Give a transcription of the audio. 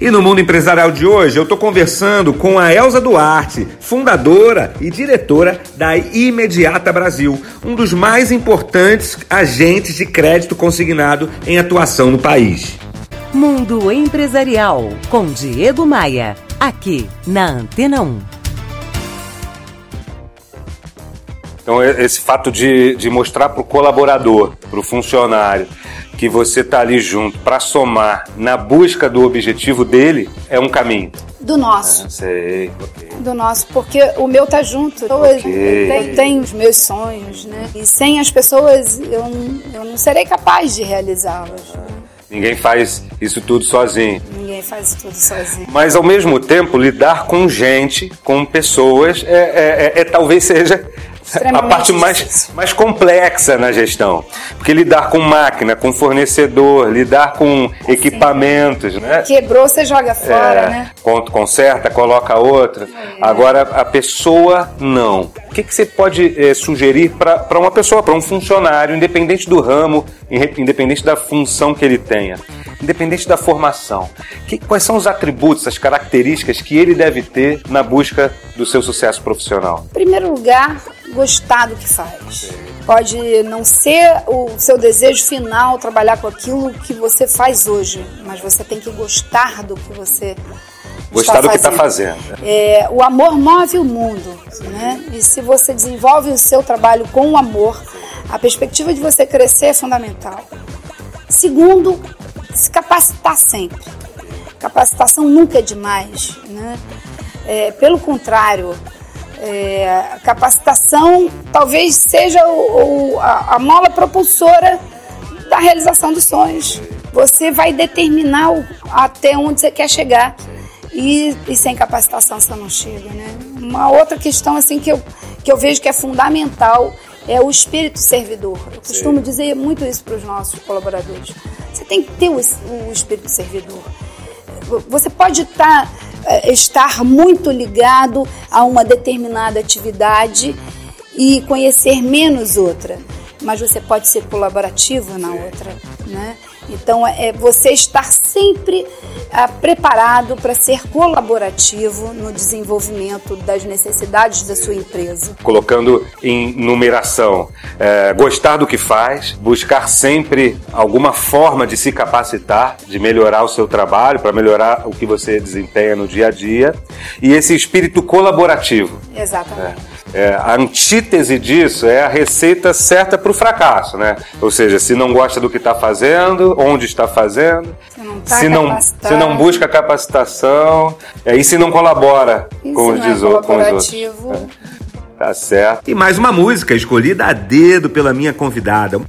E no mundo empresarial de hoje, eu estou conversando com a Elza Duarte, fundadora e diretora da Imediata Brasil, um dos mais importantes agentes de crédito consignado em atuação no país. Mundo Empresarial, com Diego Maia, aqui na Antena 1. Então, esse fato de, de mostrar para o colaborador, para o funcionário, que você está ali junto para somar na busca do objetivo dele é um caminho. Do nosso. Ah, sei, ok. Do nosso, porque o meu tá junto. Okay. Eu tenho os meus sonhos, né? E sem as pessoas eu, eu não serei capaz de realizá-los. Ninguém faz isso tudo sozinho. Ninguém faz tudo sozinho. Mas ao mesmo tempo, lidar com gente, com pessoas, é, é, é, é talvez seja a parte mais, mais complexa na gestão. Porque lidar com máquina, com fornecedor, lidar com Sim. equipamentos, né? Quebrou, você joga fora, é, né? Conserta, coloca outra. É. Agora, a pessoa, não. O que, que você pode é, sugerir para uma pessoa, para um funcionário, independente do ramo, independente da função que ele tenha? independente da formação. Que, quais são os atributos, as características que ele deve ter na busca do seu sucesso profissional? Em primeiro lugar, gostar do que faz. Pode não ser o seu desejo final trabalhar com aquilo que você faz hoje, mas você tem que gostar do que você Gostar do que está fazendo. É, o amor move o mundo, né? E se você desenvolve o seu trabalho com o amor, a perspectiva de você crescer é fundamental. Segundo, se capacitar sempre. Capacitação nunca é demais, né? É, pelo contrário, é, a capacitação talvez seja o, o, a, a, mola propulsora da realização dos sonhos. Você vai determinar o, até onde você quer chegar. E, e, sem capacitação você não chega, né? Uma outra questão assim que eu, que eu vejo que é fundamental é o espírito servidor. Eu costumo Sim. dizer muito isso para os nossos colaboradores. Você tem que ter o, o espírito servidor. Você pode estar tá estar muito ligado a uma determinada atividade e conhecer menos outra, mas você pode ser colaborativo na outra, né? Então é você estar sempre ah, preparado para ser colaborativo no desenvolvimento das necessidades da sua empresa. Colocando em numeração, é, gostar do que faz, buscar sempre alguma forma de se capacitar, de melhorar o seu trabalho, para melhorar o que você desempenha no dia a dia, e esse espírito colaborativo. Exatamente. É. É, a antítese disso é a receita certa para o fracasso, né? Ou seja, se não gosta do que está fazendo, onde está fazendo, se não, tá se, não não busca capacitação, é, e se não colabora e com, os, é com os outros. É, tá certo. E mais uma música escolhida a dedo pela minha convidada.